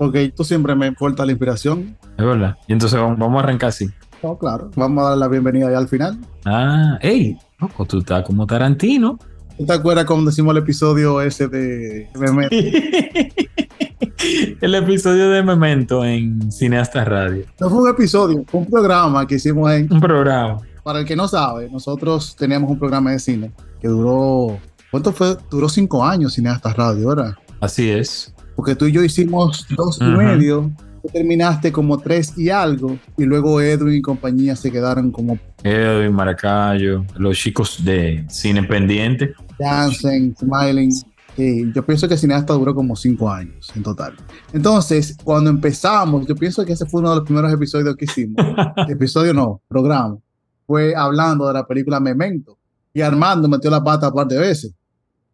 porque tú siempre me cortas la inspiración. Es verdad. Y entonces vamos, vamos a arrancar así. No, claro. Vamos a dar la bienvenida ya al final. Ah, hey, loco, tú estás como Tarantino. ¿Tú te acuerdas cuando decimos el episodio ese de Memento? el episodio de Memento en Cineasta Radio. No fue un episodio, fue un programa que hicimos en... Un programa. Para el que no sabe, nosotros teníamos un programa de cine que duró... ¿Cuánto fue? Duró cinco años Cineasta Radio, ¿verdad? Así es. Porque tú y yo hicimos dos y Ujú. medio. Tú terminaste como tres y algo. Y luego Edwin y compañía se quedaron como Edwin, Maracayo, los chicos de Cine Pendiente. Dancing, Smiling. Sí, yo pienso que Cineasta duró como cinco años en total. Entonces, cuando empezamos, yo pienso que ese fue uno de los primeros episodios que hicimos. Episodio no, programa. Fue hablando de la película Memento. Y Armando metió la pata un par de veces.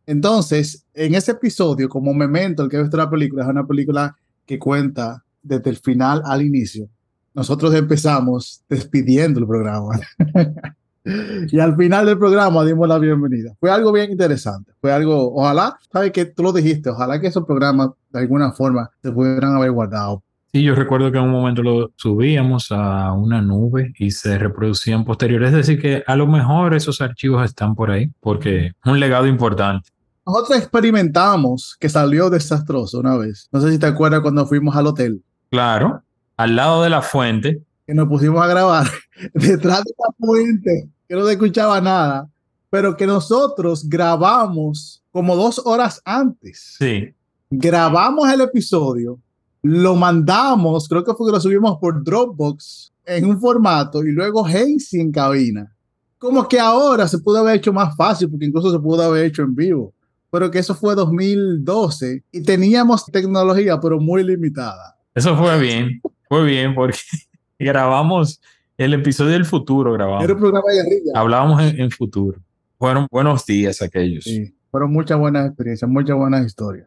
Entonces, en ese episodio, como Memento, el que ha visto la película, es una película que cuenta desde el final al inicio. Nosotros empezamos despidiendo el programa. y al final del programa dimos la bienvenida. Fue algo bien interesante. Fue algo, ojalá, sabes que tú lo dijiste, ojalá que esos programas de alguna forma se pudieran haber guardado. Sí, yo recuerdo que en un momento lo subíamos a una nube y se reproducían posteriores. Es decir, que a lo mejor esos archivos están por ahí porque es un legado importante. Nosotros experimentamos que salió desastroso una vez. No sé si te acuerdas cuando fuimos al hotel, Claro, al lado de la fuente. que nos pusimos a grabar detrás de la fuente, que no se escuchaba nada, pero que nosotros grabamos como dos horas antes. Sí, grabamos el episodio, lo mandamos, creo que fue que lo subimos por Dropbox en un formato y luego Hazy en cabina. Como que ahora se pudo haber hecho más fácil porque incluso se pudo haber hecho en vivo, pero que eso fue 2012 y teníamos tecnología pero muy limitada. eso fue bien. Fue bien porque grabamos el episodio del futuro, grabamos. Era un programa de guerrilla. Hablábamos en, en futuro. Fueron buenos días aquellos. Sí, fueron muchas buenas experiencias, muchas buenas historias.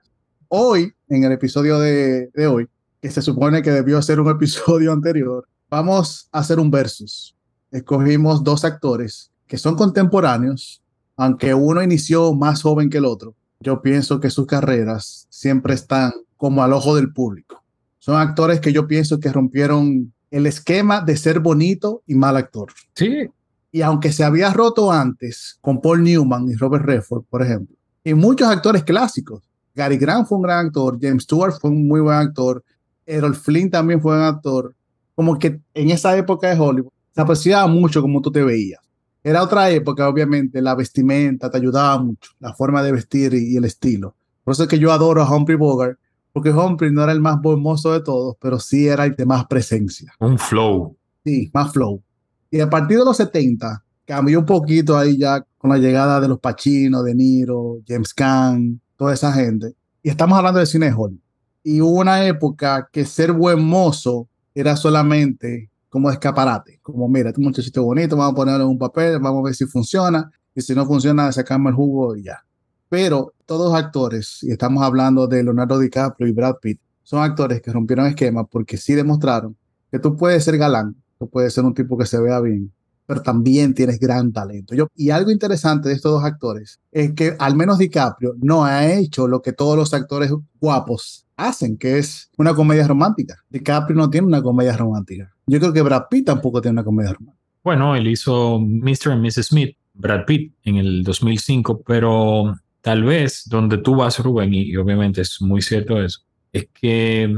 Hoy, en el episodio de, de hoy, que se supone que debió ser un episodio anterior, vamos a hacer un versus. Escogimos dos actores que son contemporáneos, aunque uno inició más joven que el otro. Yo pienso que sus carreras siempre están como al ojo del público. Son actores que yo pienso que rompieron el esquema de ser bonito y mal actor. Sí, Y aunque se había roto antes con Paul Newman y Robert Redford, por ejemplo, y muchos actores clásicos. Gary Grant fue un gran actor, James Stewart fue un muy buen actor, Errol Flynn también fue un actor. Como que en esa época de Hollywood se apreciaba mucho como tú te veías. Era otra época, obviamente, la vestimenta te ayudaba mucho, la forma de vestir y, y el estilo. Por eso es que yo adoro a Humphrey Bogart, porque Humphrey no era el más hermoso de todos, pero sí era el de más presencia. un flow. Sí, más flow. Y a partir de los 70 cambió un poquito ahí ya con la llegada de los Pacino, De Niro, James Caan, toda esa gente. Y estamos hablando de cine Hollywood. Y hubo una época que ser buen mozo era solamente como escaparate. Como, mira, este muchachito bonito, vamos a ponerlo en un papel, vamos a ver si funciona. Y si no funciona, sacamos el jugo y ya. Pero todos actores, y estamos hablando de Leonardo DiCaprio y Brad Pitt, son actores que rompieron esquemas porque sí demostraron que tú puedes ser galán, tú puedes ser un tipo que se vea bien, pero también tienes gran talento. Yo, y algo interesante de estos dos actores es que al menos DiCaprio no ha hecho lo que todos los actores guapos hacen, que es una comedia romántica. DiCaprio no tiene una comedia romántica. Yo creo que Brad Pitt tampoco tiene una comedia romántica. Bueno, él hizo Mr. and Mrs. Smith, Brad Pitt, en el 2005, pero tal vez donde tú vas, Rubén, y, y obviamente es muy cierto eso, es que,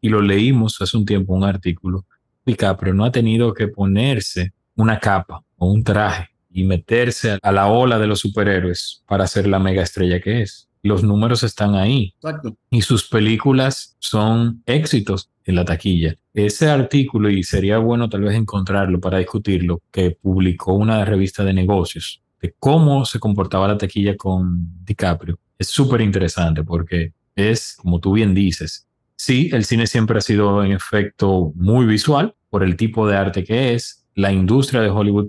y lo leímos hace un tiempo, un artículo, DiCaprio no ha tenido que ponerse una capa o un traje y meterse a la ola de los superhéroes para ser la mega estrella que es. Los números están ahí Exacto. y sus películas son éxitos en la taquilla. Ese artículo, y sería bueno tal vez encontrarlo para discutirlo, que publicó una revista de negocios de cómo se comportaba la taquilla con DiCaprio, es súper interesante porque es, como tú bien dices, Sí, el cine siempre ha sido en efecto muy visual por el tipo de arte que es. La industria de Hollywood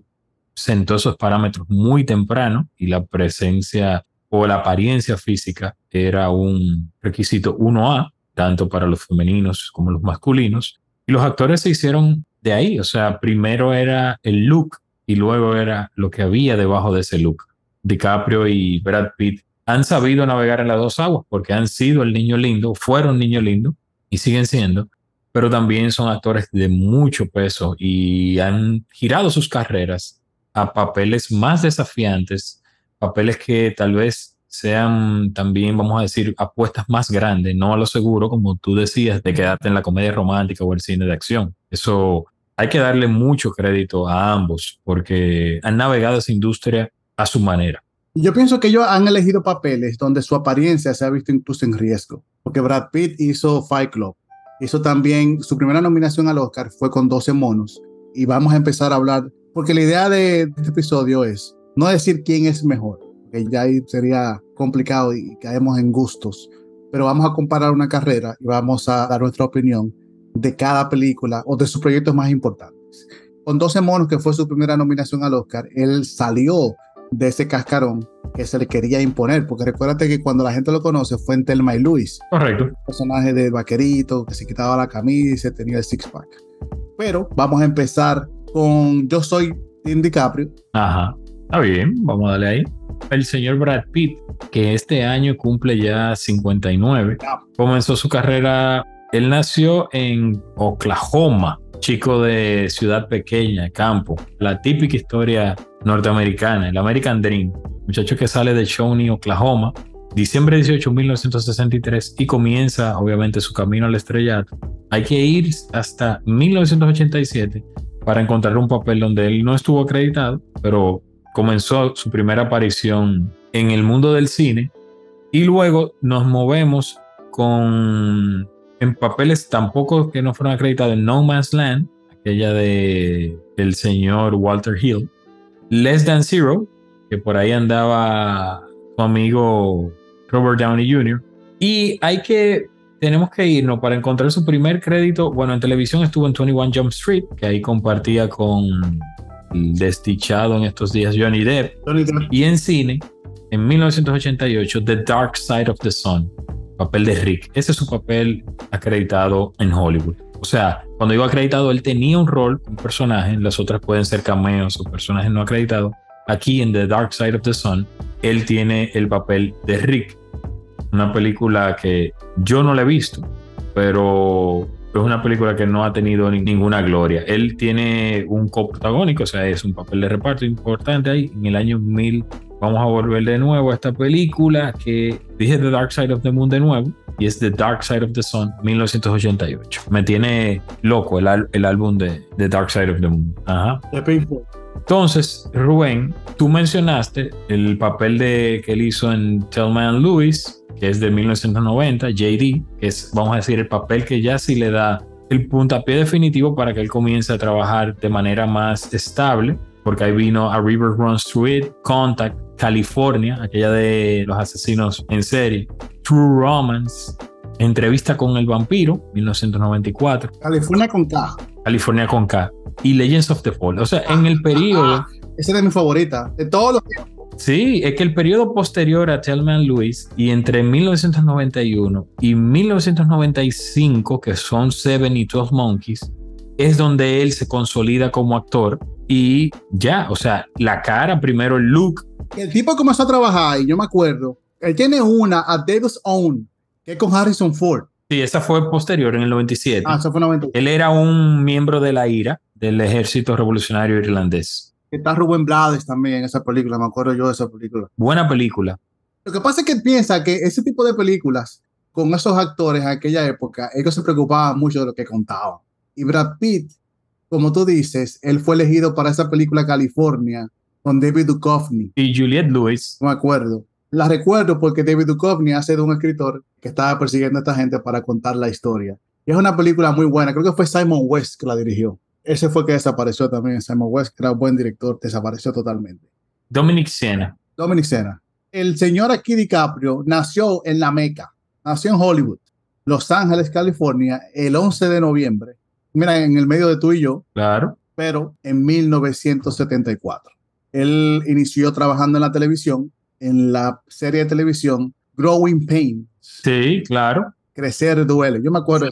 sentó esos parámetros muy temprano y la presencia o la apariencia física era un requisito 1A, tanto para los femeninos como los masculinos. Y los actores se hicieron de ahí, o sea, primero era el look y luego era lo que había debajo de ese look. DiCaprio y Brad Pitt han sabido navegar en las dos aguas porque han sido el niño lindo, fueron niño lindo y siguen siendo, pero también son actores de mucho peso y han girado sus carreras a papeles más desafiantes, papeles que tal vez sean también, vamos a decir, apuestas más grandes, no a lo seguro, como tú decías, de quedarte en la comedia romántica o el cine de acción. Eso hay que darle mucho crédito a ambos porque han navegado esa industria a su manera. Yo pienso que ellos han elegido papeles donde su apariencia se ha visto incluso en riesgo, porque Brad Pitt hizo Fight Club, hizo también su primera nominación al Oscar fue con 12 monos, y vamos a empezar a hablar, porque la idea de este episodio es no decir quién es mejor, que ya ahí sería complicado y caemos en gustos, pero vamos a comparar una carrera y vamos a dar nuestra opinión de cada película o de sus proyectos más importantes. Con 12 monos, que fue su primera nominación al Oscar, él salió de ese cascarón que se le quería imponer, porque recuérdate que cuando la gente lo conoce fue en Telma y Luis. Correcto. personaje de vaquerito que se quitaba la camisa y tenía el six pack. Pero vamos a empezar con Yo soy Tim DiCaprio. Ajá. Está bien, vamos a darle ahí. El señor Brad Pitt, que este año cumple ya 59, comenzó su carrera. Él nació en Oklahoma, chico de ciudad pequeña, campo. La típica historia norteamericana, el American Dream. Muchacho que sale de Shawnee, Oklahoma, diciembre 18, 1963 y comienza obviamente su camino al estrellato. Hay que ir hasta 1987 para encontrar un papel donde él no estuvo acreditado, pero comenzó su primera aparición en el mundo del cine y luego nos movemos con en papeles tampoco que no fueron acreditados en No Man's Land, aquella de el señor Walter Hill, Less Than Zero, que por ahí andaba su amigo Robert Downey Jr. Y hay que, tenemos que irnos para encontrar su primer crédito. Bueno, en televisión estuvo en 21 Jump Street, que ahí compartía con desdichado en estos días Johnny Depp. Johnny Depp. Y en cine, en 1988, The Dark Side of the Sun, papel de Rick. Ese es su papel acreditado en Hollywood. O sea, cuando iba acreditado, él tenía un rol, un personaje, las otras pueden ser cameos o personajes no acreditados. Aquí en The Dark Side of the Sun, él tiene el papel de Rick. Una película que yo no la he visto, pero es una película que no ha tenido ni- ninguna gloria. Él tiene un coprotagónico, o sea, es un papel de reparto importante ahí. En el año 1000 vamos a volver de nuevo a esta película que dije The Dark Side of the Moon de nuevo y es The Dark Side of the Sun 1988. Me tiene loco el, al- el álbum de The Dark Side of the Moon. Ajá. Entonces, Rubén, tú mencionaste el papel de, que él hizo en Thelma and Louise, que es de 1990, JD, que es, vamos a decir, el papel que ya sí le da el puntapié definitivo para que él comience a trabajar de manera más estable, porque ahí vino A River Runs Through It, Contact, California, aquella de los asesinos en serie, True Romance, Entrevista con el vampiro, 1994, California con K. California con K, y Legends of the Fall. O sea, en el periodo... Esa es mi favorita. De todos los. Sí, es que el periodo posterior a Thelma Louise y entre 1991 y 1995, que son Seven y 12 Monkeys, es donde él se consolida como actor y ya, o sea, la cara, primero el look, El tipo comenzó a trabajar y yo me acuerdo. Él tiene una a Davis Own, que es con Harrison Ford. sí, esa fue posterior en el 97. Ah, eso fue 90. Él era un miembro de la IRA, del ejército revolucionario irlandés. Está Rubén Blades también en esa película, me acuerdo yo de esa película. Buena película. Lo que pasa es que piensa que ese tipo de películas, con esos actores en aquella época, ellos se preocupaban mucho de lo que contaban. Y Brad Pitt, como tú dices, él fue elegido para esa película California con David Duchovny, Y Juliette Lewis, no me acuerdo. La recuerdo porque David Duchovny hace de un escritor que estaba persiguiendo a esta gente para contar la historia. Y es una película muy buena, creo que fue Simon West que la dirigió. Ese fue que desapareció también, Simon West, que era un buen director, desapareció totalmente. Dominic Siena. Dominic Sena. El señor aquí DiCaprio nació en la Meca, nació en Hollywood. Los Ángeles, California, el 11 de noviembre. Mira, en el medio de tú y yo. Claro. Pero en 1974. Él inició trabajando en la televisión, en la serie de televisión Growing Pains. Sí, claro. Crecer duele. Yo me acuerdo,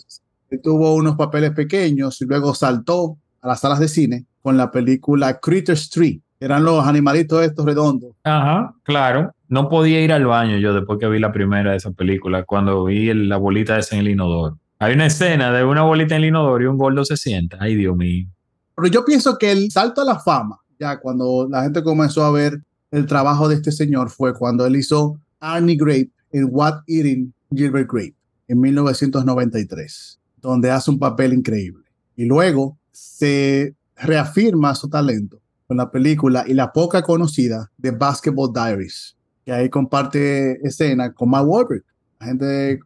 tuvo unos papeles pequeños y luego saltó a las salas de cine con la película Critter Street. Eran los animalitos estos redondos. Ajá, claro. No podía ir al baño yo después que vi la primera de esa película, cuando vi el- la bolita esa en el inodoro. Hay una escena de una bolita en el inodoro y un gordo se sienta. Ay, Dios mío. Pero yo pienso que el salto a la fama, ya cuando la gente comenzó a ver el trabajo de este señor, fue cuando él hizo Arnie Grape en What Eating Gilbert Grape en 1993, donde hace un papel increíble. Y luego se reafirma su talento con la película y la poca conocida de Basketball Diaries, que ahí comparte escena con Mark Wahlberg. La gente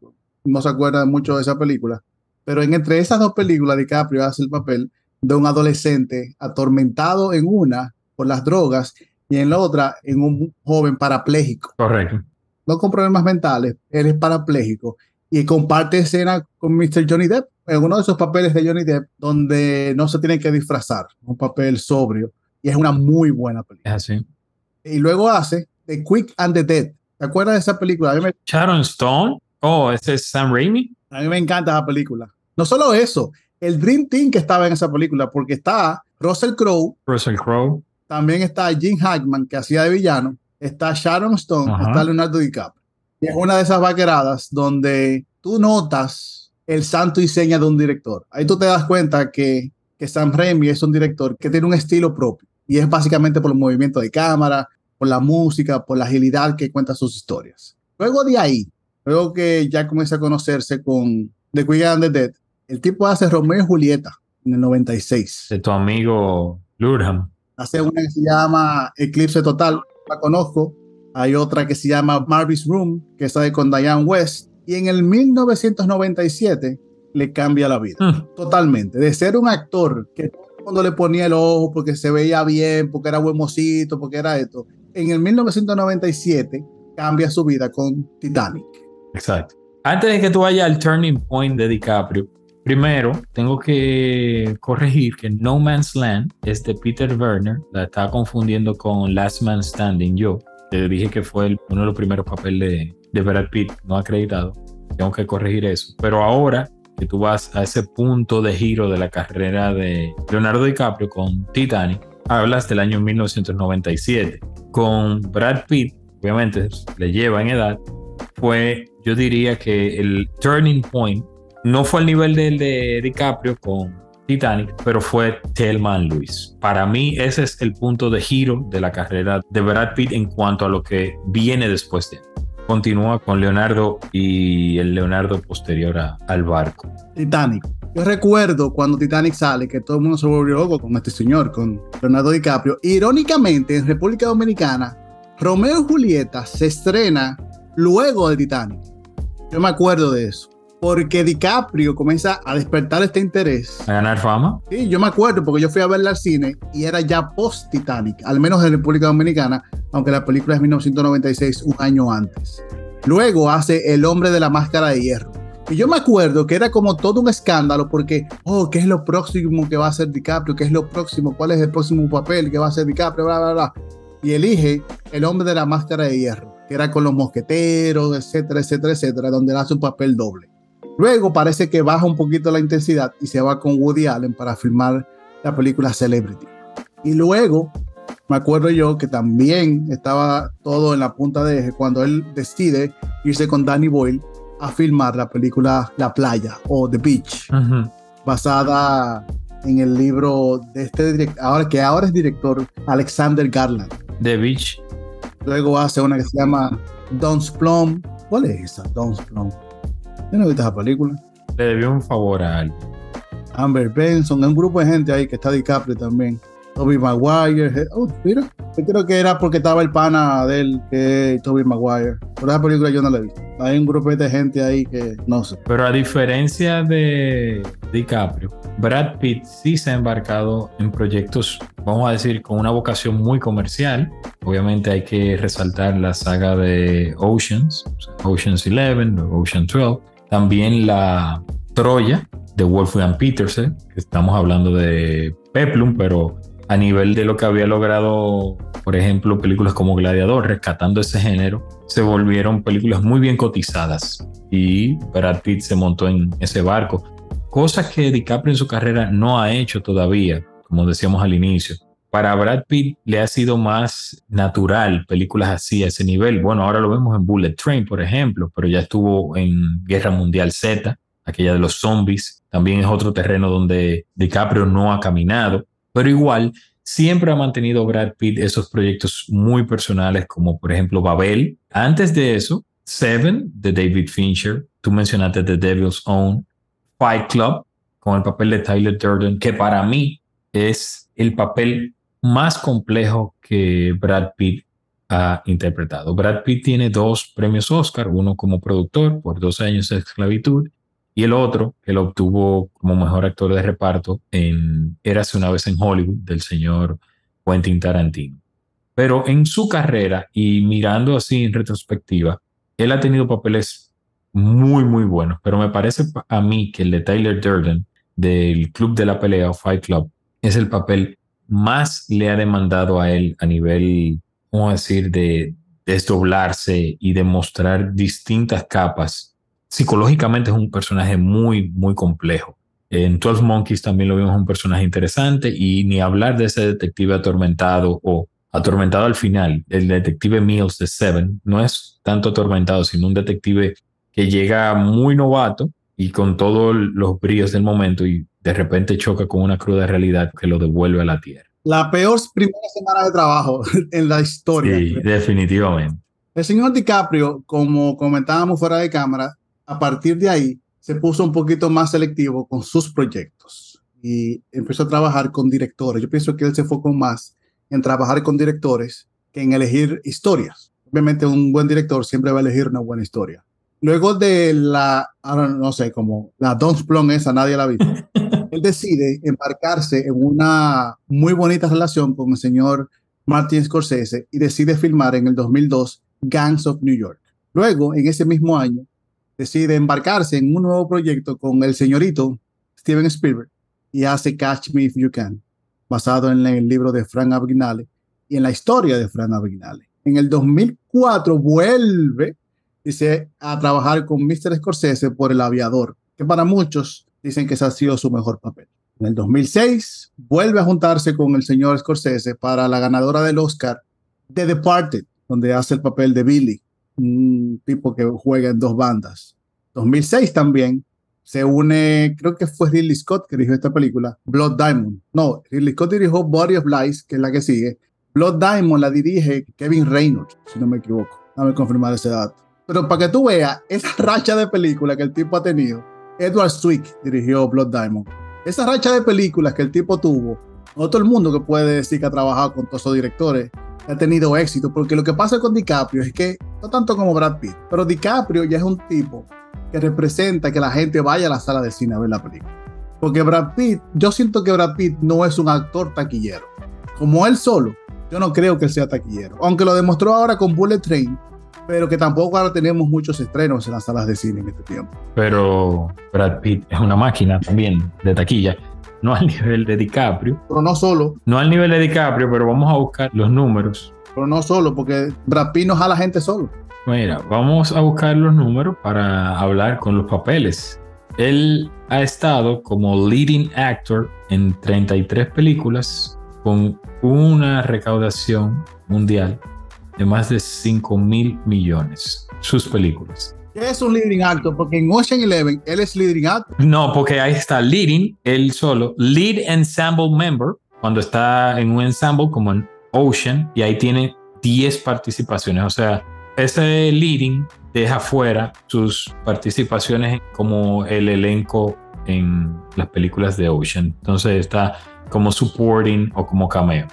no se acuerda mucho de esa película, pero en entre esas dos películas DiCaprio hace el papel de un adolescente atormentado en una por las drogas y en la otra en un joven parapléjico, Correcto. no con problemas mentales, él es parapléjico y comparte escena con Mr. Johnny Depp, en uno de esos papeles de Johnny Depp donde no se tiene que disfrazar, un papel sobrio y es una muy buena Es película. así. Y luego hace The Quick and the Dead. ¿Te acuerdas de esa película? Me, Sharon Stone. Oh, ese es Sam Raimi. a mí me encanta esa película. No solo eso, el Dream Team que estaba en esa película, porque está Russell Crowe, Russell Crowe. También está Jim Hackman, que hacía de villano. Está Sharon Stone, Ajá. está Leonardo DiCaprio. Y es una de esas vaqueradas donde tú notas el santo y seña de un director. Ahí tú te das cuenta que, que Sam Raimi es un director que tiene un estilo propio. Y es básicamente por el movimiento de cámara, por la música, por la agilidad que cuenta sus historias. Luego de ahí, luego que ya comienza a conocerse con The Quick and the Dead, el tipo hace Romeo y Julieta en el 96 De tu amigo Lurham. hace una que se llama Eclipse Total, la conozco. Hay otra que se llama Marvis Room, que sale con Diane West. Y en el 1997 le cambia la vida. Mm, Totalmente. De ser un actor que mundo le ponía el ojo porque se veía bien, porque era buen mocito, porque era esto. En el 1997 cambia su vida con Titanic. Exacto. Antes de que tú vayas al turning point de DiCaprio, primero tengo que corregir que No Man's Land es de Peter Werner. La estaba confundiendo con Last Man Standing. Yo te dije que fue el- uno de los primeros papeles de, de Brad Pitt no acreditado. Tengo que corregir eso. Pero ahora que tú vas a ese punto de giro de la carrera de Leonardo DiCaprio con Titanic, hablas del año 1997. Con Brad Pitt, obviamente le lleva en edad, fue, yo diría que el turning point no fue al nivel del de DiCaprio con Titanic, pero fue Thelma and Luis. Para mí ese es el punto de giro de la carrera de Brad Pitt en cuanto a lo que viene después de él. Continúa con Leonardo y el Leonardo posterior a- al barco. Titanic. Yo recuerdo cuando Titanic sale que todo el mundo se volvió loco con este señor, con Leonardo DiCaprio. Irónicamente, en República Dominicana, Romeo y Julieta se estrena luego de Titanic. Yo me acuerdo de eso. Porque DiCaprio comienza a despertar este interés. A ganar fama. Sí, yo me acuerdo porque yo fui a verla al cine y era ya post-Titanic, al menos en República Dominicana, aunque la película es 1996, un año antes. Luego hace El hombre de la máscara de hierro. Y yo me acuerdo que era como todo un escándalo porque, oh, ¿qué es lo próximo que va a hacer DiCaprio? ¿Qué es lo próximo? ¿Cuál es el próximo papel que va a hacer DiCaprio? Bla, bla, bla. Y elige El hombre de la máscara de hierro, que era con los mosqueteros, etcétera, etcétera, etcétera, donde hace un papel doble. Luego parece que baja un poquito la intensidad y se va con Woody Allen para filmar la película Celebrity. Y luego, me acuerdo yo que también estaba todo en la punta de eje cuando él decide irse con Danny Boyle a filmar la película La Playa o The Beach, basada en el libro de este director, ahora que ahora es director Alexander Garland. The Beach. Luego hace una que se llama Don's Plum. ¿Cuál es esa? Don's Plum. Yo no he visto esa película. Le debió un favor a alguien. Amber Benson, hay un grupo de gente ahí que está DiCaprio también. Toby Maguire. Oh, mira, yo creo que era porque estaba el pana de él, que es Toby Maguire. Pero esa película yo no la he visto. Hay un grupo de gente ahí que no sé. Pero a diferencia de DiCaprio, Brad Pitt sí se ha embarcado en proyectos, vamos a decir, con una vocación muy comercial. Obviamente hay que resaltar la saga de Oceans, Oceans 11, o Ocean 12, También la Troya de Wolfgang Petersen, que estamos hablando de Peplum, pero a nivel de lo que había logrado, por ejemplo, películas como Gladiador, rescatando ese género, se volvieron películas muy bien cotizadas y Brad Pitt se montó en ese barco, cosa que DiCaprio en su carrera no ha hecho todavía, como decíamos al inicio. Para Brad Pitt le ha sido más natural películas así a ese nivel. Bueno, ahora lo vemos en Bullet Train, por ejemplo, pero ya estuvo en Guerra Mundial Z, aquella de los zombies. También es otro terreno donde DiCaprio no ha caminado, pero igual siempre ha mantenido Brad Pitt esos proyectos muy personales, como por ejemplo Babel. Antes de eso, Seven de David Fincher, tú mencionaste The Devil's Own, Fight Club con el papel de Tyler Durden, que para mí es el papel más complejo que Brad Pitt ha interpretado. Brad Pitt tiene dos premios Oscar, uno como productor por dos años de esclavitud y el otro que lo obtuvo como mejor actor de reparto en Érase una vez en Hollywood del señor Quentin Tarantino. Pero en su carrera y mirando así en retrospectiva, él ha tenido papeles muy, muy buenos, pero me parece a mí que el de Tyler Durden del Club de la Pelea o Fight Club es el papel más le ha demandado a él a nivel, vamos a decir, de desdoblarse y demostrar distintas capas. Psicológicamente es un personaje muy, muy complejo. En 12 Monkeys también lo vimos un personaje interesante y ni hablar de ese detective atormentado o atormentado al final. El detective Mills de Seven no es tanto atormentado, sino un detective que llega muy novato y con todos los brillos del momento y de repente choca con una cruda realidad que lo devuelve a la tierra. La peor primera semana de trabajo en la historia. Sí, definitivamente. El señor DiCaprio, como comentábamos fuera de cámara, a partir de ahí se puso un poquito más selectivo con sus proyectos y empezó a trabajar con directores. Yo pienso que él se enfocó más en trabajar con directores que en elegir historias. Obviamente un buen director siempre va a elegir una buena historia. Luego de la, no sé, como la Don't Plum esa, nadie la ha visto. él decide embarcarse en una muy bonita relación con el señor Martin Scorsese y decide filmar en el 2002 Gangs of New York. Luego, en ese mismo año, decide embarcarse en un nuevo proyecto con el señorito Steven Spielberg y hace Catch Me If You Can, basado en el libro de Frank Abagnale y en la historia de Frank Abagnale. En el 2004 vuelve dice, a trabajar con Mr. Scorsese por El Aviador, que para muchos dicen que ese ha sido su mejor papel. En el 2006 vuelve a juntarse con el señor Scorsese para la ganadora del Oscar The Departed, donde hace el papel de Billy, un tipo que juega en dos bandas. 2006 también se une, creo que fue Ridley Scott que dirigió esta película, Blood Diamond. No, Ridley Scott dirigió Body of Lies, que es la que sigue. Blood Diamond la dirige Kevin Reynolds, si no me equivoco. Dame confirmar ese dato. Pero para que tú veas esa racha de películas que el tipo ha tenido, Edward Swick dirigió Blood Diamond. Esa racha de películas que el tipo tuvo, no todo el mundo que puede decir que ha trabajado con todos esos directores ha tenido éxito, porque lo que pasa con DiCaprio es que, no tanto como Brad Pitt, pero DiCaprio ya es un tipo que representa que la gente vaya a la sala de cine a ver la película. Porque Brad Pitt, yo siento que Brad Pitt no es un actor taquillero. Como él solo, yo no creo que él sea taquillero. Aunque lo demostró ahora con Bullet Train, pero que tampoco ahora tenemos muchos estrenos en las salas de cine en este tiempo. Pero Brad Pitt es una máquina también de taquilla, no al nivel de DiCaprio. Pero no solo. No al nivel de DiCaprio, pero vamos a buscar los números. Pero no solo, porque Brad Pitt no jala gente solo. Mira, vamos a buscar los números para hablar con los papeles. Él ha estado como leading actor en 33 películas con una recaudación mundial de más de 5 mil millones. Sus películas. ¿Qué es un leading actor? Porque en Ocean Eleven él es leading actor. No, porque ahí está leading, él solo. Lead ensemble member, cuando está en un ensemble como en Ocean, y ahí tiene 10 participaciones. O sea, ese leading deja fuera sus participaciones como el elenco en las películas de Ocean. Entonces está como supporting o como cameo.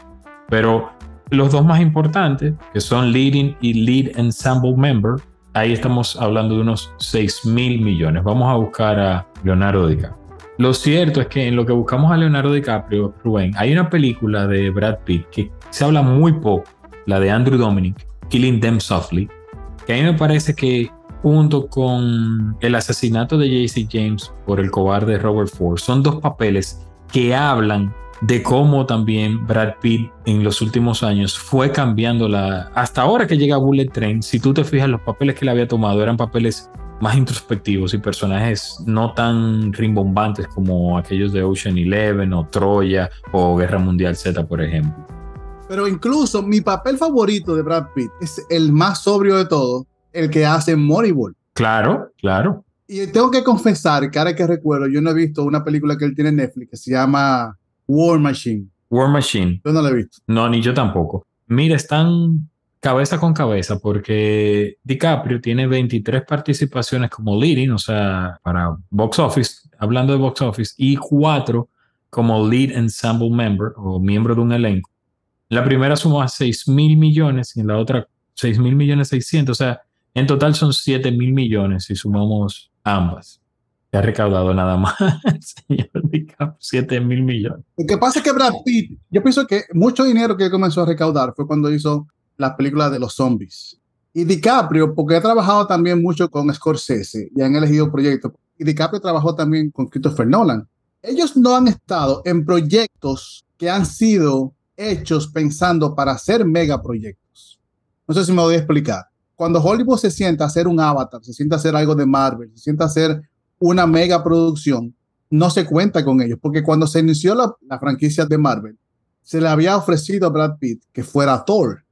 Pero los dos más importantes, que son Leading y Lead Ensemble Member, ahí estamos hablando de unos 6 mil millones. Vamos a buscar a Leonardo DiCaprio. Lo cierto es que en lo que buscamos a Leonardo DiCaprio, Rubén, hay una película de Brad Pitt que se habla muy poco, la de Andrew Dominic, Killing Them Softly, que a mí me parece que junto con el asesinato de JC James por el cobarde Robert Ford, son dos papeles que hablan de cómo también Brad Pitt en los últimos años fue cambiando la... Hasta ahora que llega Bullet Train, si tú te fijas, los papeles que le había tomado eran papeles más introspectivos y personajes no tan rimbombantes como aquellos de Ocean Eleven o Troya o Guerra Mundial Z, por ejemplo. Pero incluso mi papel favorito de Brad Pitt es el más sobrio de todo, el que hace Moneyball. Claro, claro. Y tengo que confesar que ahora que recuerdo, yo no he visto una película que él tiene en Netflix que se llama War Machine. War Machine. Yo no la he visto. No, ni yo tampoco. Mira, están cabeza con cabeza porque DiCaprio tiene 23 participaciones como leading, o sea, para box office, hablando de box office, y 4 como lead ensemble member o miembro de un elenco. La primera sumó a 6 mil millones y en la otra 6 mil millones 600, o sea, en total son 7 mil millones si sumamos ambas ha recaudado nada más, señor 7 mil millones. Lo que pasa es que Brad Pitt, yo pienso que mucho dinero que comenzó a recaudar fue cuando hizo la película de los zombies. Y DiCaprio, porque ha trabajado también mucho con Scorsese y han elegido proyectos. Y DiCaprio trabajó también con Christopher Nolan. Ellos no han estado en proyectos que han sido hechos pensando para hacer megaproyectos. No sé si me voy a explicar. Cuando Hollywood se sienta a hacer un Avatar, se sienta a hacer algo de Marvel, se sienta a hacer una mega producción, no se cuenta con ellos, porque cuando se inició la, franquicia de Marvel, se le había ofrecido a Brad Pitt que fuera Thor,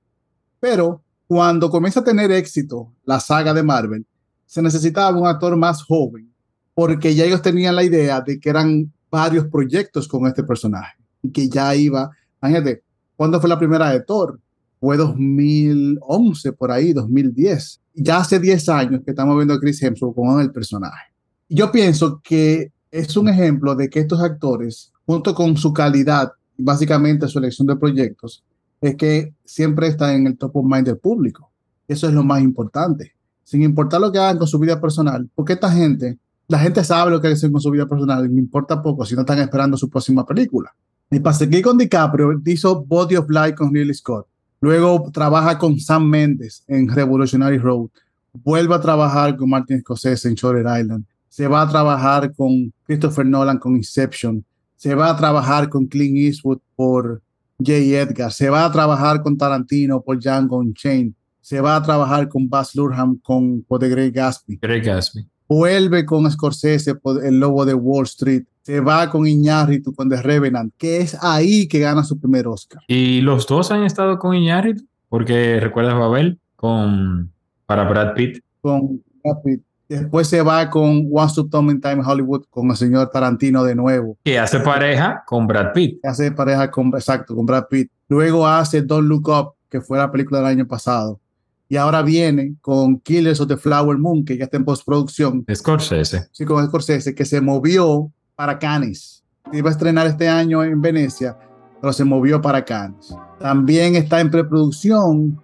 pero cuando comienza a tener éxito la saga de Marvel, se necesitaba un actor más joven, porque ya ellos tenían la idea de que eran varios proyectos con este personaje y que ya iba, imagínate, ¿cuándo fue la primera de Thor? Fue 2011, por ahí, 2010. Ya hace 10 años que estamos viendo a Chris Hemsworth con el personaje yo pienso que es un ejemplo de que estos actores, junto con su calidad, básicamente su elección de proyectos, es que siempre están en el top of mind del público. Eso es lo más importante. Sin importar lo que hagan con su vida personal, porque esta gente, la gente sabe lo que hacen con su vida personal y importa poco si no están esperando su próxima película. Y para seguir con DiCaprio, hizo Body of Light con Ridley Scott. Luego trabaja con Sam Mendes en Revolutionary Road. Vuelve a trabajar con Martin Scorsese en Shutter Island se va a trabajar con Christopher Nolan con Inception, se va a trabajar con Clint Eastwood por J. Edgar, se va a trabajar con Tarantino por Django Unchained, se va a trabajar con Baz Luhrmann con por The Great Gatsby. Great Gatsby. Vuelve con Scorsese por El Lobo de Wall Street. Se va con Iñárritu con The Revenant, que es ahí que gana su primer Oscar. Y los dos han estado con Iñárritu, porque recuerdas Babel con para Brad Pitt. Con Brad Pitt. Después se va con Once Upon a Time Hollywood con el señor Tarantino de nuevo. Que hace pareja con Brad Pitt. Que hace pareja con, exacto, con Brad Pitt. Luego hace Don't Look Up, que fue la película del año pasado. Y ahora viene con Killers of the Flower Moon, que ya está en postproducción. Scorsese. Sí, con Scorsese, que se movió para Cannes. Iba a estrenar este año en Venecia, pero se movió para Cannes. También está en preproducción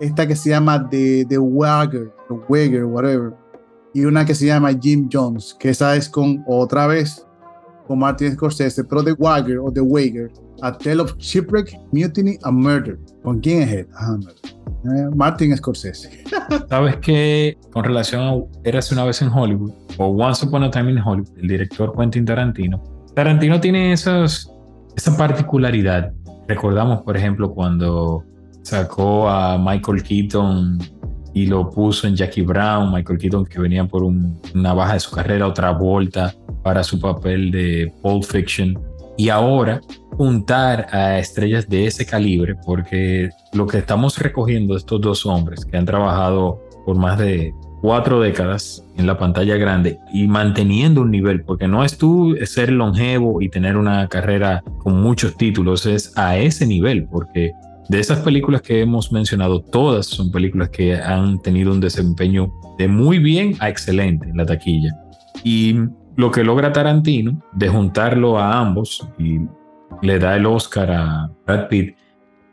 esta que se llama The, The Wagger, The Wagger, whatever y una que se llama Jim Jones, que esa es con otra vez con Martin Scorsese, pero The Wagger o The Wager, A Tale of Shipwreck, Mutiny and Murder. ¿Con quién es él? Ah, eh, Martin Scorsese. Sabes que con relación a Eras una vez en Hollywood o Once Upon a Time in Hollywood, el director Quentin Tarantino, Tarantino tiene esa particularidad. Recordamos, por ejemplo, cuando sacó a Michael Keaton y lo puso en Jackie Brown, Michael Keaton que venía por una baja de su carrera, otra vuelta para su papel de Pulp Fiction. Y ahora juntar a estrellas de ese calibre, porque lo que estamos recogiendo de estos dos hombres que han trabajado por más de cuatro décadas en la pantalla grande y manteniendo un nivel, porque no es tú ser longevo y tener una carrera con muchos títulos, es a ese nivel, porque de esas películas que hemos mencionado, todas son películas que han tenido un desempeño de muy bien a excelente en la taquilla. Y lo que logra Tarantino de juntarlo a ambos y le da el Oscar a Brad Pitt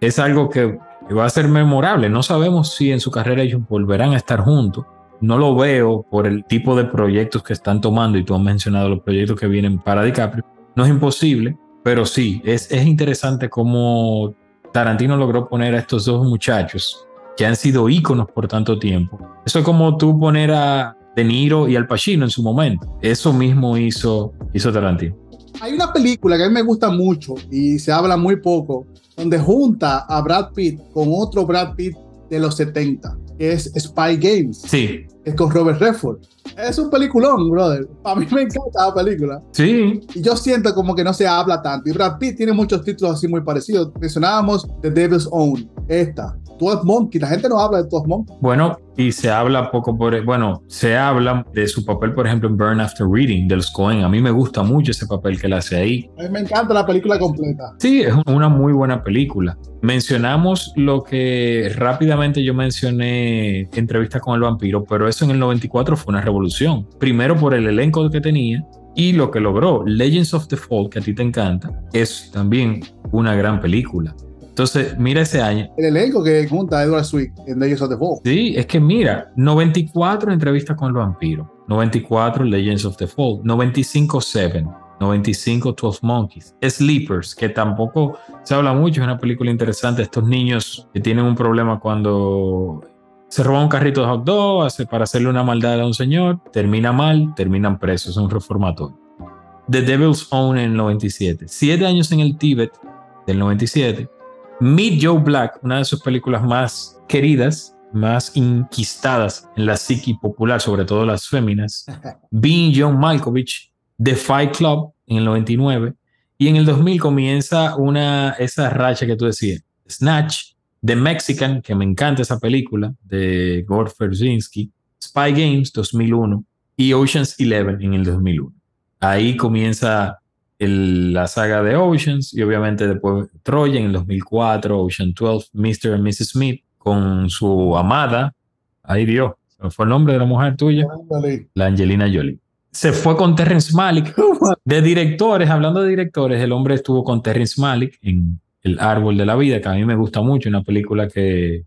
es algo que va a ser memorable. No sabemos si en su carrera ellos volverán a estar juntos. No lo veo por el tipo de proyectos que están tomando y tú has mencionado los proyectos que vienen para DiCaprio. No es imposible, pero sí, es, es interesante cómo Tarantino logró poner a estos dos muchachos que han sido íconos por tanto tiempo. Eso es como tú poner a De Niro y Al Pacino en su momento. Eso mismo hizo, hizo Tarantino. Hay una película que a mí me gusta mucho y se habla muy poco, donde junta a Brad Pitt con otro Brad Pitt de los 70, que es Spy Games. Sí. Es con Robert Redford. Es un peliculón, brother. A mí me encanta la película. Sí. Y yo siento como que no se habla tanto. Y Brad Pitt tiene muchos títulos así muy parecidos. Mencionábamos The Devil's Own, esta, 12 Monkey. La gente no habla de 12 Monkey. Bueno, y se habla poco por. Bueno, se habla de su papel, por ejemplo, en Burn After Reading, de los Cohen. A mí me gusta mucho ese papel que él hace ahí. A mí me encanta la película completa. Sí, es una muy buena película. Mencionamos lo que rápidamente yo mencioné entrevista con el vampiro, pero eso en el 94 fue una revolución. Primero por el elenco que tenía y lo que logró. Legends of the Fall, que a ti te encanta, es también una gran película. Entonces, mira ese año. El elenco que junta Edward Sweet en Legends of the Fall. Sí, es que mira, 94 entrevistas con el vampiro, 94 Legends of the Fall, 95 Seven, 95 12 Monkeys, Sleepers, que tampoco se habla mucho, es una película interesante. Estos niños que tienen un problema cuando se roba un carrito de hot dog hace, para hacerle una maldad a un señor, termina mal, terminan presos, es un reformatorio. The Devil's Own en el 97, siete años en el Tíbet del 97. Meet Joe Black, una de sus películas más queridas, más inquistadas en la psiqui popular, sobre todo las féminas. Being John Malkovich, The Fight Club en el 99. Y en el 2000 comienza una, esa racha que tú decías, Snatch, The Mexican, que me encanta esa película, de Gore Verbinski, Spy Games 2001 y Ocean's Eleven en el 2001. Ahí comienza el, la saga de Oceans y obviamente después Troya en el 2004, Ocean 12, Mr. and Mrs. Smith con su amada, ahí Dios, fue el nombre de la mujer tuya, la Angelina Jolie. Se fue con Terrence Malick. De directores, hablando de directores, el hombre estuvo con Terrence Malick en El Árbol de la Vida, que a mí me gusta mucho, una película que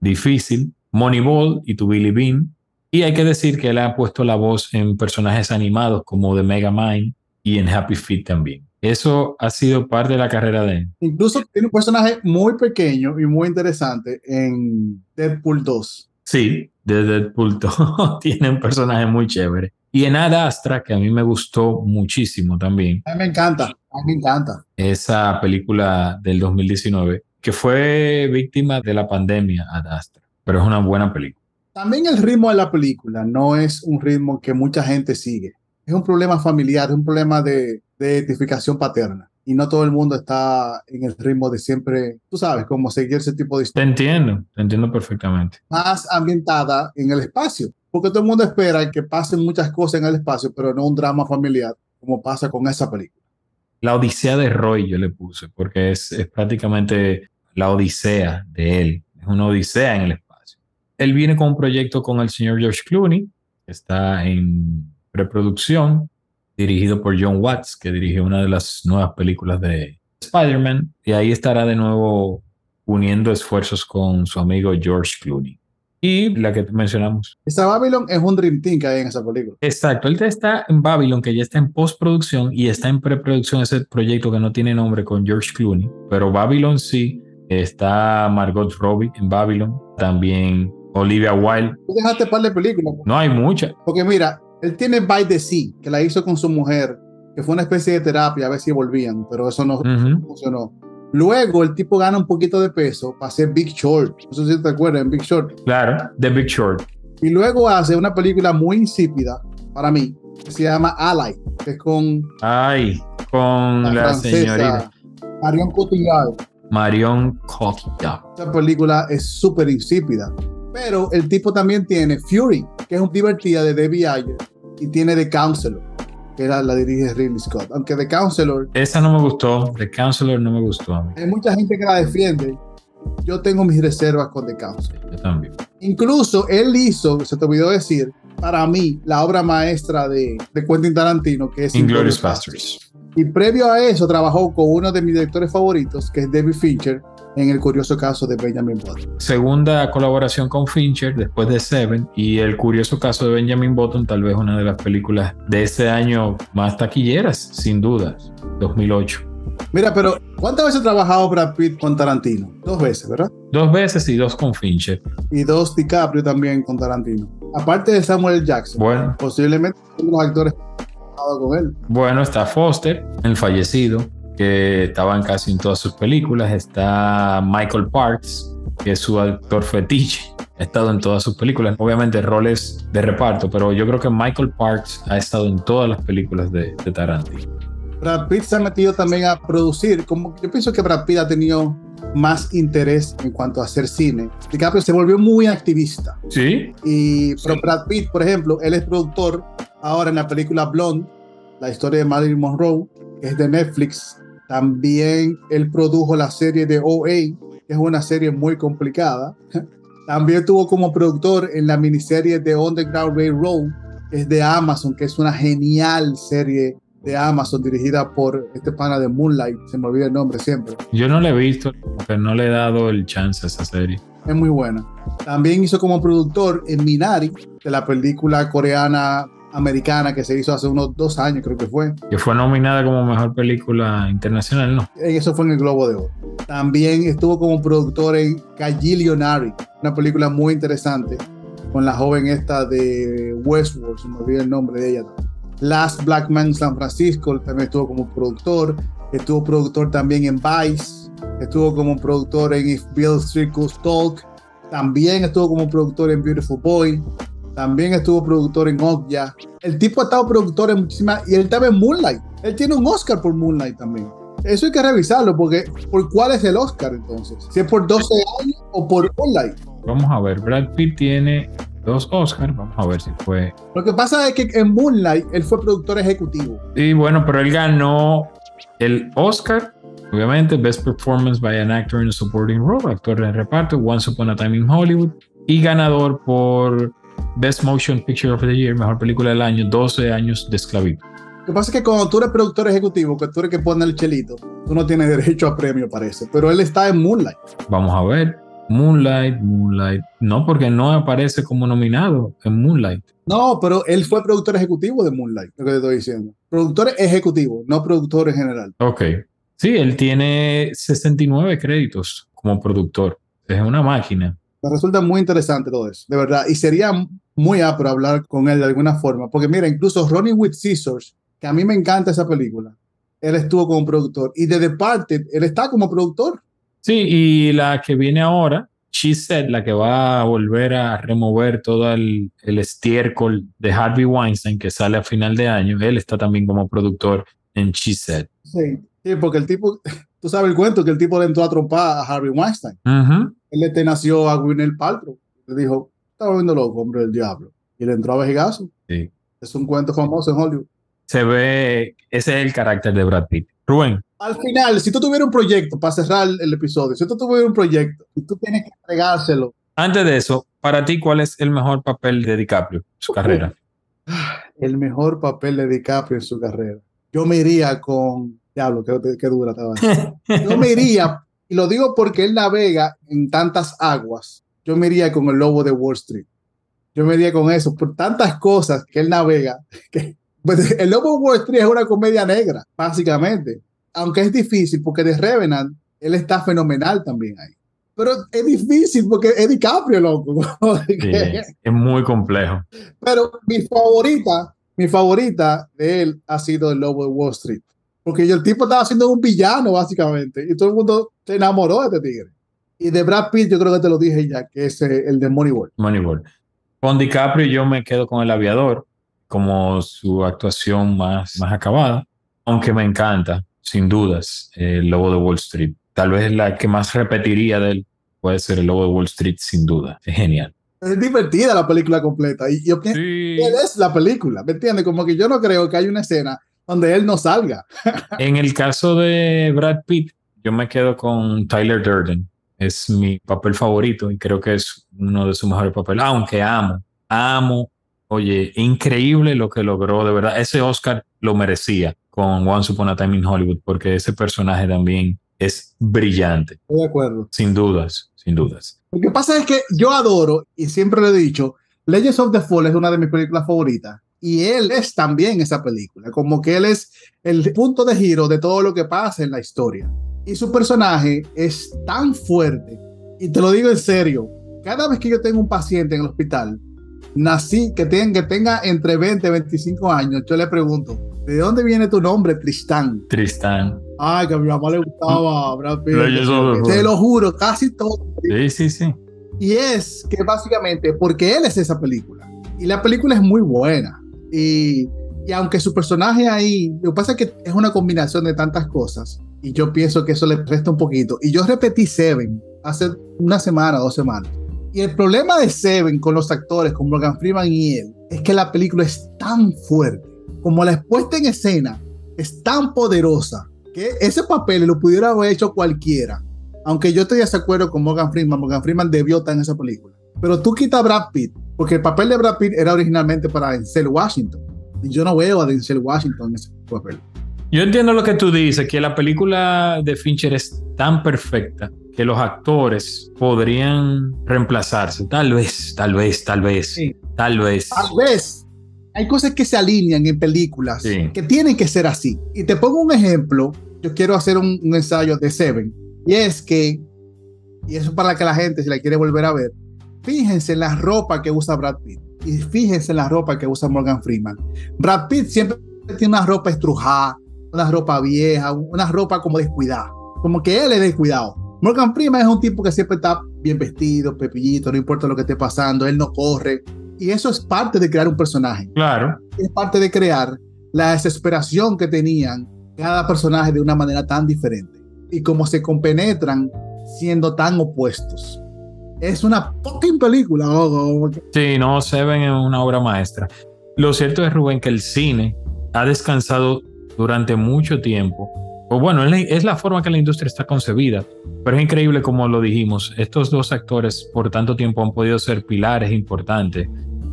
difícil, Moneyball y To Billy Bean. Y hay que decir que él ha puesto la voz en personajes animados como The Mega Mind y en Happy Feet también. Eso ha sido parte de la carrera de él. Incluso tiene un personaje muy pequeño y muy interesante en Deadpool 2. Sí, de Deadpool 2 tiene un personaje muy chévere. Y en Ad Astra, que a mí me gustó muchísimo también. A mí me encanta, a mí me encanta. Esa película del 2019, que fue víctima de la pandemia, Ad Astra, pero es una buena película. También el ritmo de la película no es un ritmo que mucha gente sigue. Es un problema familiar, es un problema de, de identificación paterna. Y no todo el mundo está en el ritmo de siempre, tú sabes, como seguir ese tipo de Te entiendo, te entiendo perfectamente. Más ambientada en el espacio. Porque todo el mundo espera que pasen muchas cosas en el espacio, pero no un drama familiar, como pasa con esa película. La Odisea de Roy yo le puse, porque es, es prácticamente la Odisea de él. Es una Odisea en el espacio. Él viene con un proyecto con el señor George Clooney, que está en preproducción, dirigido por John Watts, que dirigió una de las nuevas películas de Spider-Man, y ahí estará de nuevo uniendo esfuerzos con su amigo George Clooney. Y la que mencionamos. Esa Babylon es un Dream Team que hay en esa película. Exacto, él está en Babylon, que ya está en postproducción y está en preproducción ese proyecto que no tiene nombre con George Clooney, pero Babylon sí, está Margot Robbie en Babylon, también Olivia Wilde. Tú dejaste un par de películas. No hay muchas. Porque mira, él tiene By the Sea, que la hizo con su mujer, que fue una especie de terapia a ver si volvían, pero eso no, Ujú. no funcionó. Luego el tipo gana un poquito de peso para hacer Big Short. No sé si te acuerdas, en Big Short. Claro, The Big Short. Y luego hace una película muy insípida para mí, que se llama Ally, que es con Ay, con la, la, francesa señorita Marion Cotillard. Marion Cotillard. Esa película es súper insípida. Pero el tipo también tiene Fury, que es un divertida de Debbie Ayer, y tiene The Counselor, que era la dirige Ridley Scott. Aunque The Counselor, Esa no me gustó, The Counselor no me gustó a mí. hay mucha gente que la defiende. Yo tengo mis reservas con The Counselor. Yo también. Incluso él hizo, se te olvidó decir, para mí, la obra maestra de, de Quentin Tarantino, que es Inglourious Inglourious Basterds. Y previo a eso trabajó con uno de mis directores favoritos, que es David Fincher, en el curioso caso de Benjamin Button. Segunda colaboración con Fincher después de Seven y el curioso caso de Benjamin Button, tal vez una de las películas de ese año más taquilleras, sin dudas, 2008. Mira, pero ¿cuántas veces ha trabajado Brad Pitt con Tarantino? Dos veces, ¿verdad? Dos veces y dos con Fincher. Y dos DiCaprio también con Tarantino. Aparte de Samuel Jackson. Bueno. Posiblemente unos actores trabajado con él. Bueno, está Foster, el fallecido, que estaba en casi en todas sus películas. Está Michael Parks, que es su actor fetiche. Ha estado en todas sus películas. Obviamente roles de reparto, pero yo creo que Michael Parks ha estado en todas las películas de, de Tarantino. Brad Pitt se ha metido también a producir. Como yo pienso que Brad Pitt ha tenido más interés en cuanto a hacer cine. DiCaprio se volvió muy activista. Sí. Y pero Brad Pitt, por ejemplo, él es productor ahora en la película Blonde, la historia de Marilyn Monroe, que es de Netflix. También él produjo la serie de OA, que es una serie muy complicada. También estuvo como productor en la miniserie de Underground Railroad, que es de Amazon, que es una genial serie de Amazon dirigida por este pana de Moonlight, se me olvida el nombre siempre. Yo no le he visto, pero no le he dado el chance a esa serie. Es muy buena. También hizo como productor en Minari, de la película coreana americana que se hizo hace unos dos años, creo que fue. Que fue nominada como mejor película internacional, ¿no? Eso fue en el Globo de Oro. También estuvo como productor en Cagillionary, una película muy interesante con la joven esta de Westworld, se me olvida el nombre de ella. Last Black Man San Francisco, también estuvo como productor, estuvo productor también en Vice, estuvo como productor en If Bill Circus Talk, también estuvo como productor en Beautiful Boy, también estuvo productor en Okja. El tipo ha estado productor en muchísimas, y él estaba en Moonlight. Él tiene un Oscar por Moonlight también. Eso hay que revisarlo, porque ¿por cuál es el Oscar entonces? Si es por 12 años o por Moonlight. Vamos a ver, Brad Pitt tiene dos Oscars, vamos a ver si fue. Lo que pasa es que en Moonlight él fue productor ejecutivo. Y bueno, pero él ganó el Oscar, obviamente, Best Performance by an Actor in a Supporting Role, actor de reparto, Once Upon a Time in Hollywood, y ganador por Best Motion Picture of the Year, mejor película del año, 12 años de esclavitud. Lo que pasa es que cuando tú eres productor ejecutivo, que tú eres que pone el chelito, tú no tienes derecho a premio, parece. Pero él está en Moonlight. Vamos a ver. Moonlight, Moonlight. No, porque no aparece como nominado en Moonlight. No, pero él fue productor ejecutivo de Moonlight, lo que te estoy diciendo. Productor ejecutivo, no productor en general. Ok. Sí, él tiene 69 créditos como productor. Es una máquina. Me resulta muy interesante todo eso, de verdad. Y sería muy apro hablar con él de alguna forma. Porque mira, incluso Ronnie with Scissors, que a mí me encanta esa película, él estuvo como productor. Y de Departed, él está como productor. Sí, y la que viene ahora, She Said, la que va a volver a remover todo el, el estiércol de Harvey Weinstein que sale a final de año, él está también como productor en She Said. Sí, sí porque el tipo, tú sabes el cuento que el tipo le entró a trompar a Harvey Weinstein. Él le nació a Gwyneth Paltrow. Le dijo, está volviendo loco, hombre del diablo. Y le entró a vejigazo. Sí. Es un cuento famoso en Hollywood. Se ve, ese es el carácter de Brad Pitt. Rubén, Al final, si tú tuvieras un proyecto, para cerrar el episodio, si tú tuvieras un proyecto y tú tienes que entregárselo, antes de eso, para ti, ¿cuál es el mejor papel de DiCaprio en su carrera? el mejor papel de DiCaprio en su carrera. Yo me iría con, diablo, qué, qué dura estaba. Yo me iría, y lo digo porque él navega en tantas aguas, yo me iría con el lobo de Wall Street. Yo me iría con eso, por tantas cosas que él navega. Que, pues, el lobo de Wall Street es una comedia negra, básicamente. Aunque es difícil, porque de Revenant, él está fenomenal también ahí. Pero es difícil porque es DiCaprio, loco. Sí, es muy complejo. Pero mi favorita, mi favorita de él ha sido el Lobo de Wall Street. Porque el tipo estaba haciendo un villano, básicamente. Y todo el mundo se enamoró de este tigre. Y de Brad Pitt, yo creo que te lo dije ya, que es eh, el de Moneyball. Moneyball. Con DiCaprio yo me quedo con El Aviador como su actuación más, más acabada, aunque me encanta, sin dudas, El Lobo de Wall Street. Tal vez la que más repetiría de él puede ser El Lobo de Wall Street, sin duda. Es genial. Es divertida la película completa. Y yo pienso Sí. él es la película, ¿me entiendes? Como que yo no creo que haya una escena donde él no salga. En el caso de Brad Pitt, yo me quedo con Tyler Durden. Es mi papel favorito y creo que es uno de sus mejores papeles, aunque amo, amo. Oye, increíble lo que logró, de verdad. Ese Oscar lo merecía con Once Upon a Time in Hollywood, porque ese personaje también es brillante, Estoy de acuerdo. sin dudas, sin dudas. Lo que pasa es que yo adoro, y siempre lo he dicho, Legends of the Fall es una de mis películas favoritas, Y él es también esa película, como que él es el punto de giro de todo lo que pasa en la historia. Y su personaje es tan fuerte, y te lo digo en serio, cada vez que yo tengo un paciente en el hospital, nací, que tenga, que tenga entre 20 y 25 años, yo le pregunto, ¿de dónde viene tu nombre, Tristán? Tristán. Ay, que a mi mamá le gustaba Brad Pitt. Te lo juro, casi todo. Sí, sí, sí. Y es que básicamente porque él es esa película. Y la película es muy buena. Y, y aunque su personaje ahí, lo que pasa es que es una combinación de tantas cosas. Y yo pienso que eso le resta un poquito. Y yo repetí Seven hace una semana, dos semanas. Y el problema de Seven con los actores, con Morgan Freeman y él, es que la película es tan fuerte. Como la puesta en escena es tan poderosa que ese papel lo pudiera haber hecho cualquiera. Aunque yo estoy de acuerdo con Morgan Freeman, Morgan Freeman debió estar en esa película. Pero tú quitas a Brad Pitt, porque el papel de Brad Pitt era originalmente para Denzel Washington. Y yo no veo a Denzel Washington en ese papel. Yo entiendo lo que tú dices, que la película de Fincher es tan perfecta que los actores podrían reemplazarse. Tal vez, tal vez, tal vez, Sí. tal vez. Tal vez hay cosas que se alinean en películas Sí. que tienen que ser así. Y te pongo un ejemplo. Yo quiero hacer un, un ensayo de Seven. Y es que, y eso para que la gente, si la quiere volver a ver, fíjense en la ropa que usa Brad Pitt. Y fíjense en la ropa que usa Morgan Freeman. Brad Pitt siempre tiene una ropa estrujada, una ropa vieja, una ropa como descuidada. Como que él es descuidado. Morgan Freeman es un tipo que siempre está bien vestido, pepillito, no importa lo que esté pasando, él no corre. Y eso es parte de crear un personaje. Claro, Es parte de crear la desesperación que tenían cada personaje de una manera tan diferente. Y cómo se compenetran siendo tan opuestos. Es una fucking película. oh. sí, no, Seven es una obra maestra. Lo cierto es, Rubén, que el cine ha descansado durante mucho tiempo. O bueno, es la, forma que la industria está concebida. Pero es increíble como lo dijimos, estos dos actores por tanto tiempo han podido ser pilares importantes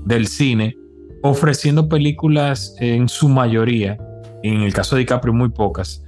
del cine, ofreciendo películas en su mayoría, en el caso de DiCaprio muy pocas,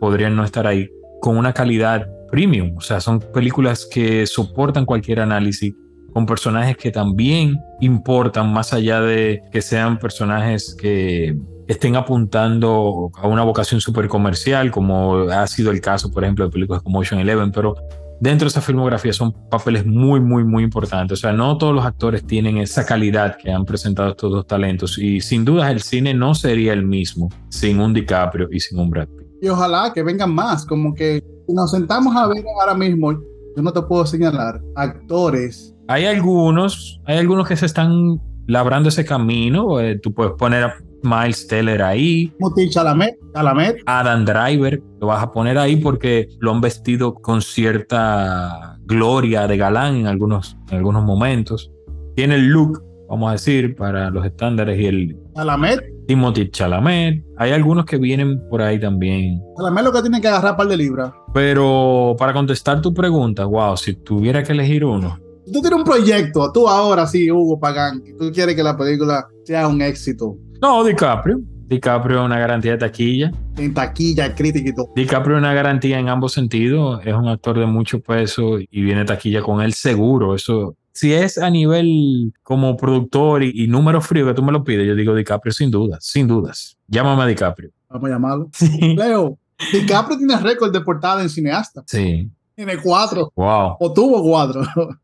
podrían no estar ahí, con una calidad premium. O sea, son películas que soportan cualquier análisis, con personajes que también importan, más allá de que sean personajes que estén apuntando a una vocación súper comercial, como ha sido el caso, por ejemplo, de películas como Ocean Eleven, pero dentro de esa filmografía son papeles muy, muy, muy importantes. O sea, no todos los actores tienen esa calidad que han presentado estos dos talentos y sin duda el cine no sería el mismo sin un DiCaprio y sin un Brad Pitt. Y ojalá que vengan más. Como que nos sentamos a ver ahora mismo, yo no te puedo señalar actores. Hay algunos, hay algunos que se están labrando ese camino. eh, tú puedes poner a Miles Teller ahí, Mutin Chalamet, Chalamet, Adam Driver, lo vas a poner ahí porque lo han vestido con cierta gloria de galán en algunos, en algunos momentos. Tiene el look, vamos a decir, para los estándares y el Chalamet. Timothy Chalamet. Hay algunos que vienen por ahí también. Chalamet lo que tiene que agarrar par de libras. Pero para contestar tu pregunta, wow, si tuviera que elegir uno, tú tienes un proyecto, tú ahora sí, Hugo Pagán, tú quieres que la película sea un éxito no, DiCaprio. DiCaprio es una garantía de taquilla. en taquilla, crítica y todo. DiCaprio es una garantía en ambos sentidos. Es un actor de mucho peso y viene taquilla con él seguro. Eso, si es a nivel como productor y, y número frío que tú me lo pides, yo digo DiCaprio sin dudas, sin dudas. Llámame a DiCaprio. Vamos a llamarlo. Sí. Leo, DiCaprio tiene récord de portada en cineasta. Sí. Tiene cuatro, Wow. o tuvo cuatro.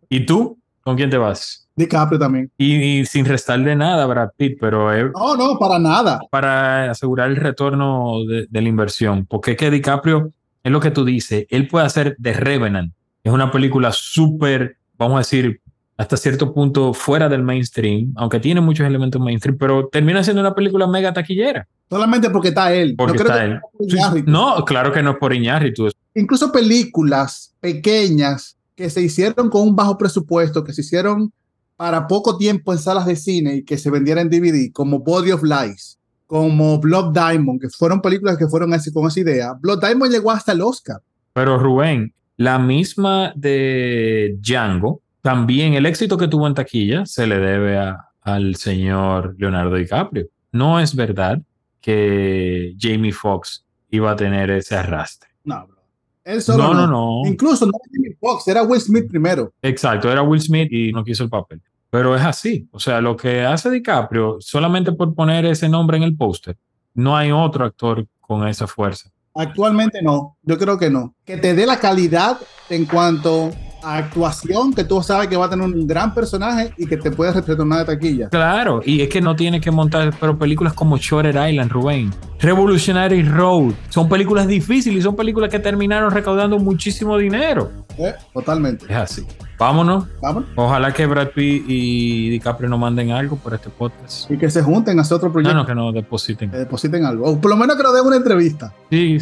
¿Y tú? ¿Con quién te vas? DiCaprio también. Y, y sin restarle nada a Brad Pitt, pero es No, no, para nada. para asegurar el retorno de, de la inversión. Porque es que DiCaprio, es lo que tú dices, él puede hacer The Revenant. Es una película súper, vamos a decir, hasta cierto punto fuera del mainstream, aunque tiene muchos elementos mainstream, pero termina siendo una película mega taquillera. Solamente porque está él. Porque No creo está que él. por Iñárritu. No, claro que no es por Iñárritu. Incluso películas pequeñas que se hicieron con un bajo presupuesto, que se hicieron para poco tiempo en salas de cine y que se vendieran en DVD, como Body of Lies, como Blood Diamond, que fueron películas que fueron así con esa idea. Blood Diamond llegó hasta el Oscar. Pero Rubén, la misma de Django, también el éxito que tuvo en taquilla se le debe a- al señor Leonardo DiCaprio. No es verdad que Jamie Foxx iba a tener ese arrastre. No, bro. Él solo No, no, no, no. Incluso no era Jamie Foxx, era Will Smith primero. Exacto, era Will Smith y no quiso el papel. Pero es así. O sea, lo que hace DiCaprio, solamente por poner ese nombre en el póster, no hay otro actor con esa fuerza. Actualmente no, yo creo que no. Que te dé la calidad en cuanto actuación, que tú sabes que va a tener un gran personaje y que te puede retornar de taquilla. Claro, y es que no tiene que montar, pero películas como Shutter Island, Rubén, Revolutionary Road, son películas difíciles y son películas que terminaron recaudando muchísimo dinero. Eh, totalmente. Es así. Vámonos. Vámonos. Ojalá que Brad Pitt y DiCaprio nos manden algo por este podcast. Y que se junten a hacer otro No, proyecto. no, que nos depositen. Que depositen algo. O por lo menos que nos den una entrevista. Sí.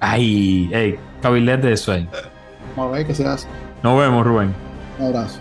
Ay, ey, cabilete de eso ahí. Vamos a ver qué se hace. Nos vemos, Rubén. Un abrazo.